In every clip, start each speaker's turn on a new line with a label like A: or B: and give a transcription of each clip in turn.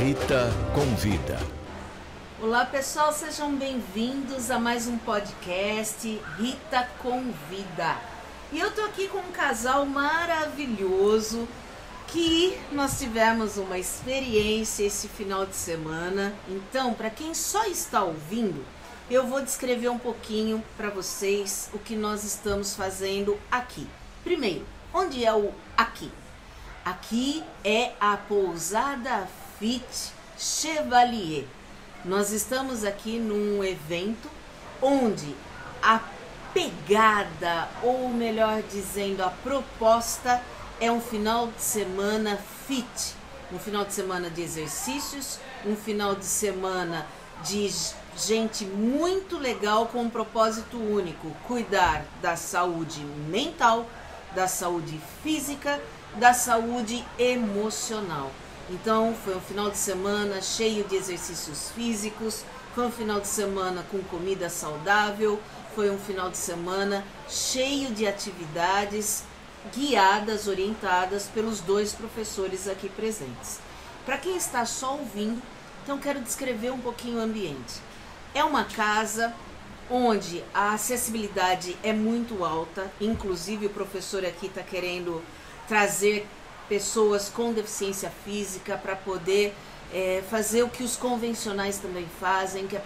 A: Rita Convida.
B: Olá pessoal, sejam bem-vindos a mais um podcast Rita Convida. E eu tô aqui com um casal maravilhoso que nós tivemos uma experiência esse final de semana. Então, para quem só está ouvindo, eu vou descrever um pouquinho para vocês o que nós estamos fazendo aqui. Primeiro, onde é o aqui? Aqui é a pousada Fit Chevalier. Nós estamos aqui num evento onde a pegada, ou melhor dizendo, a proposta é um final de semana fit, um final de semana de exercícios, um final de semana de gente muito legal com um propósito único: cuidar da saúde mental, da saúde física, da saúde emocional. Então, foi um final de semana cheio de exercícios físicos, foi um final de semana com comida saudável, foi um final de semana cheio de atividades guiadas, orientadas pelos dois professores aqui presentes. Para quem está só ouvindo, então quero descrever um pouquinho o ambiente. É uma casa onde a acessibilidade é muito alta, inclusive o professor aqui está querendo trazer pessoas com deficiência física para poder é, fazer o que os convencionais também fazem, que é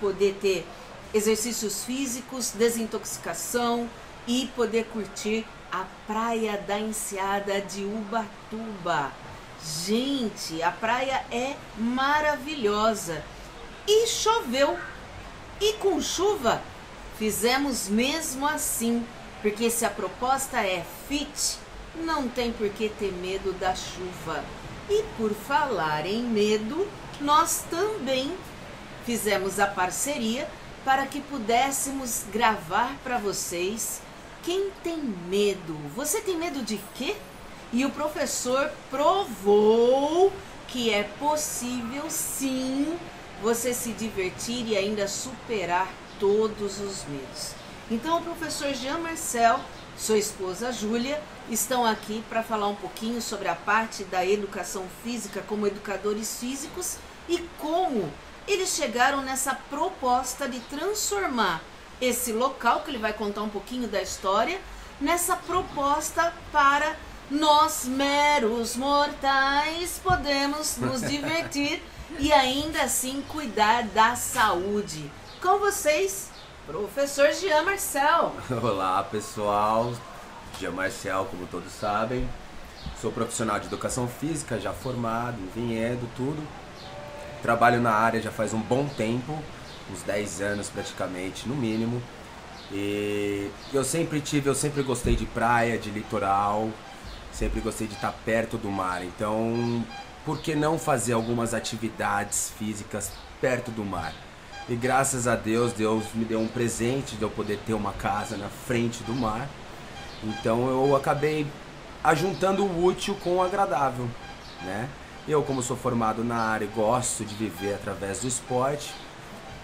B: poder ter exercícios físicos, desintoxicação e poder curtir a praia da Enseada de Ubatuba. Gente, a praia é maravilhosa. E choveu. E com chuva fizemos mesmo assim, porque se a proposta é fit, não tem por que ter medo da chuva. E por falar em medo, nós também fizemos a parceria para que pudéssemos gravar para vocês quem tem medo. Você tem medo de quê? E o professor provou que é possível sim você se divertir e ainda superar todos os medos. Então o professor Jean Marcel, sua esposa Júlia, estão aqui para falar um pouquinho sobre a parte da educação física como educadores físicos e como eles chegaram nessa proposta de transformar esse local, que ele vai contar um pouquinho da história, nessa proposta para nós, meros mortais, podemos nos divertir e ainda assim cuidar da saúde. Com vocês, professor Jean Marcel.
C: Olá, pessoal. Jean Marcel, como todos sabem. Sou profissional de educação física, já formado em Vinhedo, tudo. Trabalho na área já faz um bom tempo uns 10 anos praticamente, no mínimo. E eu sempre tive, eu sempre gostei de praia, de litoral, sempre gostei de estar perto do mar. Então, por que não fazer algumas atividades físicas perto do mar? E graças a Deus, Deus me deu um presente de eu poder ter uma casa na frente do mar. Então eu acabei ajuntando o útil com o agradável, né? Eu, como sou formado na área, gosto de viver através do esporte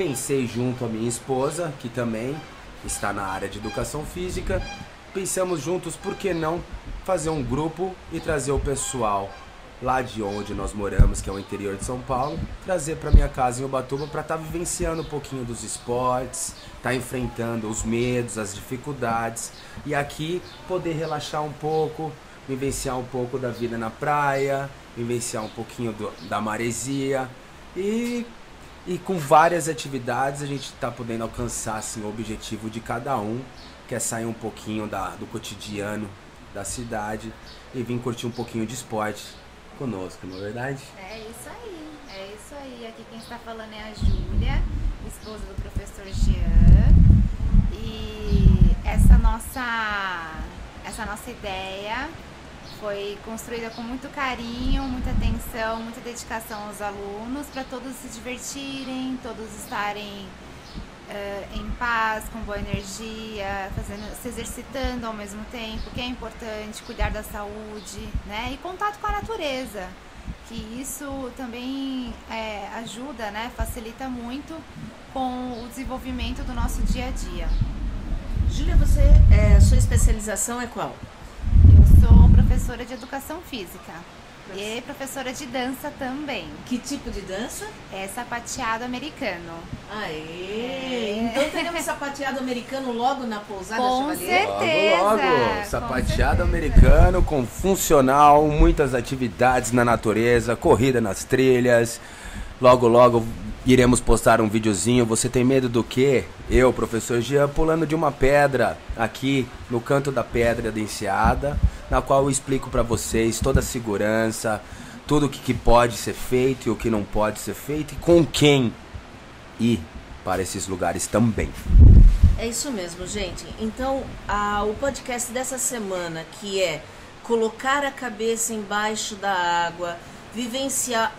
C: pensei junto à minha esposa, que também está na área de educação física, pensamos juntos por que não fazer um grupo e trazer o pessoal lá de onde nós moramos, que é o interior de São Paulo, trazer para minha casa em Ubatuba para estar tá vivenciando um pouquinho dos esportes, estar tá enfrentando os medos, as dificuldades e aqui poder relaxar um pouco, vivenciar um pouco da vida na praia, vivenciar um pouquinho do, da maresia e e com várias atividades a gente está podendo alcançar assim, o objetivo de cada um, que é sair um pouquinho da, do cotidiano da cidade e vir curtir um pouquinho de esporte conosco, não é verdade?
D: É isso aí, é isso aí. Aqui quem está falando é a Júlia, esposa do professor Jean. E essa nossa, essa nossa ideia foi construída com muito carinho, muita atenção, muita dedicação aos alunos, para todos se divertirem, todos estarem uh, em paz, com boa energia, fazendo, se exercitando ao mesmo tempo, que é importante, cuidar da saúde, né? E contato com a natureza, que isso também é, ajuda, né? Facilita muito com o desenvolvimento do nosso dia a dia.
B: Júlia, você, é, sua especialização é qual?
D: sou professora de educação física. E professora de dança também.
B: Que tipo de dança?
D: É sapateado americano.
B: Aê! É. Então teremos sapateado americano logo na pousada
D: Com
B: Chevalier?
D: certeza.
C: Logo, logo. Sapateado americano com funcional, muitas atividades na natureza, corrida nas trilhas. Logo, logo iremos postar um videozinho. Você tem medo do quê? Eu, professor Jean, pulando de uma pedra aqui no canto da pedra da enseada, na qual eu explico para vocês toda a segurança, tudo o que, que pode ser feito e o que não pode ser feito e com quem ir para esses lugares também.
B: É isso mesmo, gente. Então, a, o podcast dessa semana, que é colocar a cabeça embaixo da água, vivenciar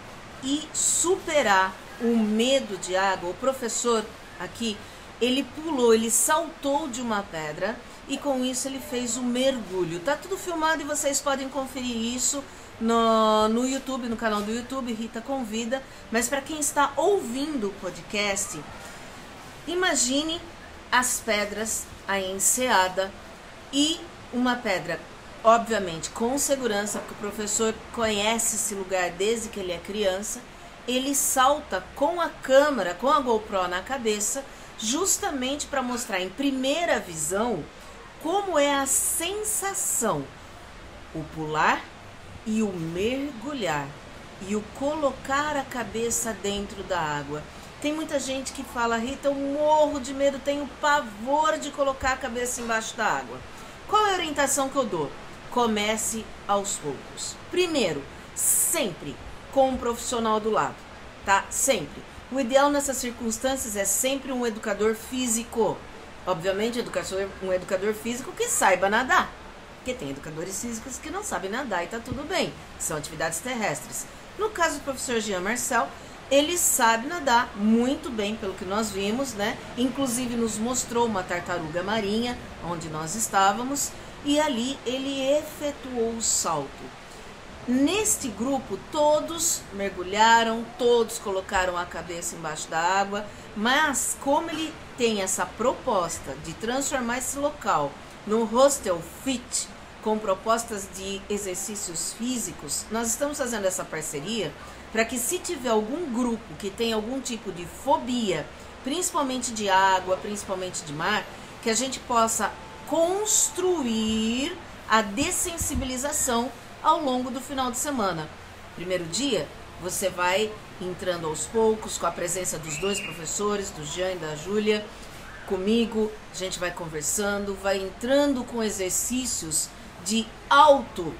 B: e superar o medo de água. O professor aqui, ele pulou, ele saltou de uma pedra e com isso ele fez um mergulho. Tá tudo filmado e vocês podem conferir isso no, no YouTube, no canal do YouTube, Rita Convida. Mas para quem está ouvindo o podcast, imagine as pedras, a enseada e uma pedra, obviamente com segurança, porque o professor conhece esse lugar desde que ele é criança ele salta com a câmera, com a GoPro na cabeça, justamente para mostrar em primeira visão como é a sensação, o pular e o mergulhar e o colocar a cabeça dentro da água. Tem muita gente que fala, Rita, eu morro de medo, tenho pavor de colocar a cabeça embaixo da água. Qual é a orientação que eu dou? Comece aos poucos. Primeiro, sempre com um profissional do lado, tá? Sempre. O ideal nessas circunstâncias é sempre um educador físico. Obviamente, educador, um educador físico que saiba nadar. Porque tem educadores físicos que não sabem nadar e tá tudo bem. São atividades terrestres. No caso do professor Jean Marcel, ele sabe nadar muito bem, pelo que nós vimos, né? Inclusive nos mostrou uma tartaruga marinha onde nós estávamos e ali ele efetuou o salto. Neste grupo, todos mergulharam, todos colocaram a cabeça embaixo da água, mas como ele tem essa proposta de transformar esse local num hostel fit, com propostas de exercícios físicos, nós estamos fazendo essa parceria para que se tiver algum grupo que tem algum tipo de fobia, principalmente de água, principalmente de mar, que a gente possa construir a dessensibilização ao longo do final de semana. Primeiro dia, você vai entrando aos poucos com a presença dos dois professores, do Jean e da Júlia, comigo, a gente vai conversando, vai entrando com exercícios de auto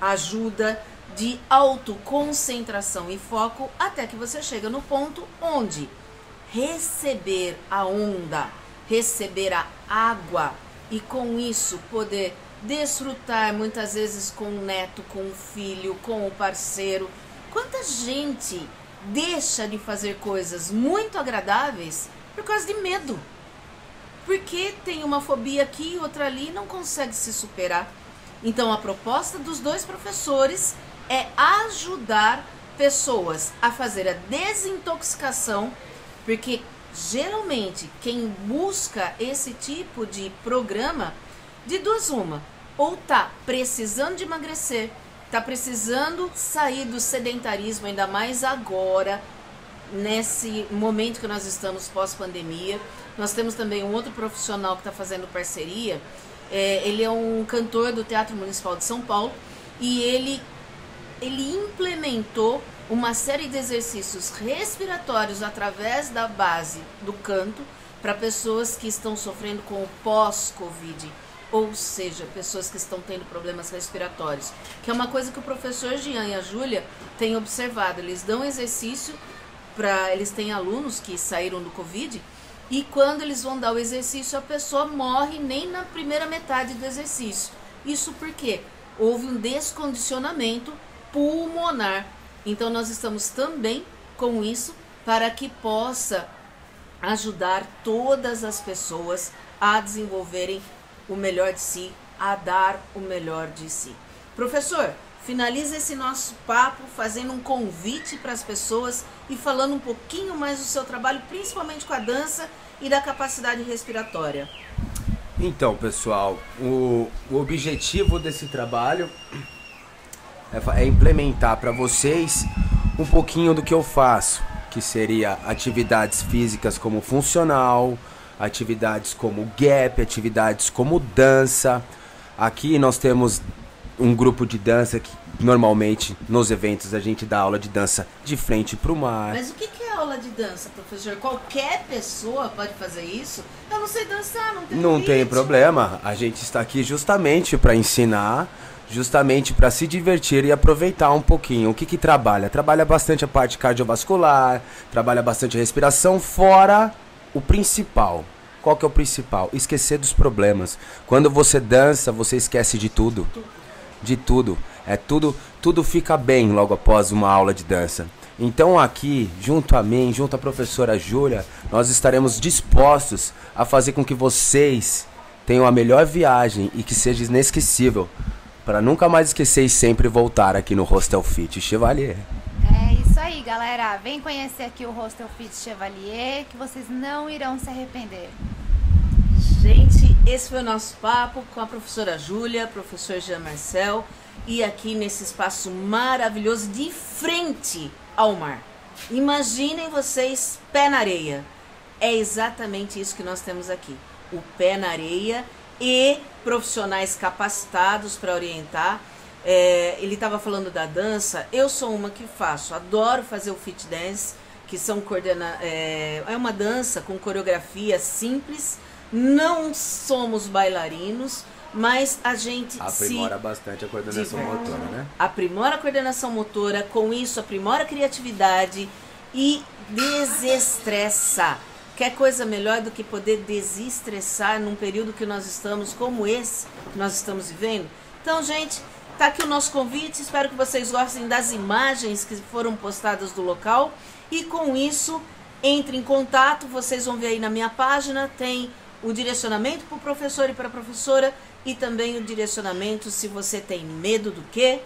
B: ajuda, de autoconcentração e foco, até que você chega no ponto onde receber a onda, receber a água e com isso poder desfrutar muitas vezes com o neto, com o filho, com o parceiro. Quanta gente deixa de fazer coisas muito agradáveis por causa de medo? Porque tem uma fobia aqui, outra ali e não consegue se superar. Então a proposta dos dois professores é ajudar pessoas a fazer a desintoxicação, porque geralmente quem busca esse tipo de programa de duas uma, ou tá precisando de emagrecer, tá precisando sair do sedentarismo, ainda mais agora, nesse momento que nós estamos pós-pandemia. Nós temos também um outro profissional que está fazendo parceria. É, ele é um cantor do Teatro Municipal de São Paulo e ele, ele implementou uma série de exercícios respiratórios através da base do canto para pessoas que estão sofrendo com o pós-Covid ou seja, pessoas que estão tendo problemas respiratórios, que é uma coisa que o professor Jean e a Júlia têm observado. Eles dão exercício para. Eles têm alunos que saíram do Covid e quando eles vão dar o exercício, a pessoa morre nem na primeira metade do exercício. Isso porque houve um descondicionamento pulmonar. Então, nós estamos também com isso para que possa ajudar todas as pessoas a desenvolverem o melhor de si, a dar o melhor de si. Professor, finaliza esse nosso papo fazendo um convite para as pessoas e falando um pouquinho mais do seu trabalho, principalmente com a dança e da capacidade respiratória.
C: Então, pessoal, o, o objetivo desse trabalho é, é implementar para vocês um pouquinho do que eu faço, que seria atividades físicas como funcional, atividades como gap, atividades como dança. Aqui nós temos um grupo de dança que normalmente nos eventos a gente dá aula de dança de frente para o mar.
B: Mas o que é aula de dança, professor? Qualquer pessoa pode fazer isso? Eu não sei dançar, não tem
C: Não tem problema. A gente está aqui justamente para ensinar, justamente para se divertir e aproveitar um pouquinho. O que que trabalha? Trabalha bastante a parte cardiovascular, trabalha bastante a respiração, fora o principal. Qual que é o principal? Esquecer dos problemas. Quando você dança, você esquece de tudo. De tudo. É tudo, tudo fica bem logo após uma aula de dança. Então aqui, junto a mim, junto à professora Júlia, nós estaremos dispostos a fazer com que vocês tenham a melhor viagem e que seja inesquecível, para nunca mais esquecer e sempre voltar aqui no Hostel Fit Chevalier.
D: Aí, galera. Vem conhecer aqui o Hostel Fit Chevalier, que vocês não irão se arrepender.
B: Gente, esse foi o nosso papo com a professora Júlia, professor Jean Marcel, e aqui nesse espaço maravilhoso de frente ao mar. Imaginem vocês pé na areia. É exatamente isso que nós temos aqui. O pé na areia e profissionais capacitados para orientar. É, ele estava falando da dança. Eu sou uma que faço, adoro fazer o fit dance, que são coordena é, é uma dança com coreografia simples. Não somos bailarinos, mas a gente
C: Aprimora bastante a coordenação motora, né?
B: aprimora a coordenação motora, com isso aprimora a criatividade e desestressa. Quer coisa melhor do que poder desestressar num período que nós estamos como esse que nós estamos vivendo? Então, gente, tá aqui o nosso convite. Espero que vocês gostem das imagens que foram postadas do local e com isso entre em contato. Vocês vão ver aí na minha página tem o direcionamento para o professor e para a professora e também o direcionamento se você tem medo do quê?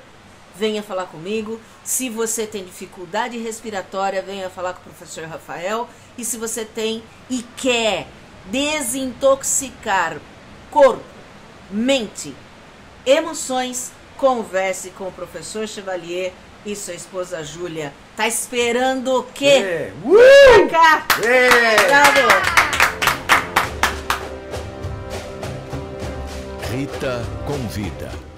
B: venha falar comigo. Se você tem dificuldade respiratória, venha falar com o professor Rafael. E se você tem e quer desintoxicar corpo, mente, emoções, converse com o professor Chevalier e sua esposa Júlia. Tá esperando o quê?
C: É. Uh!
B: Vem cá!
C: É.
B: Bravo!
A: Rita convida.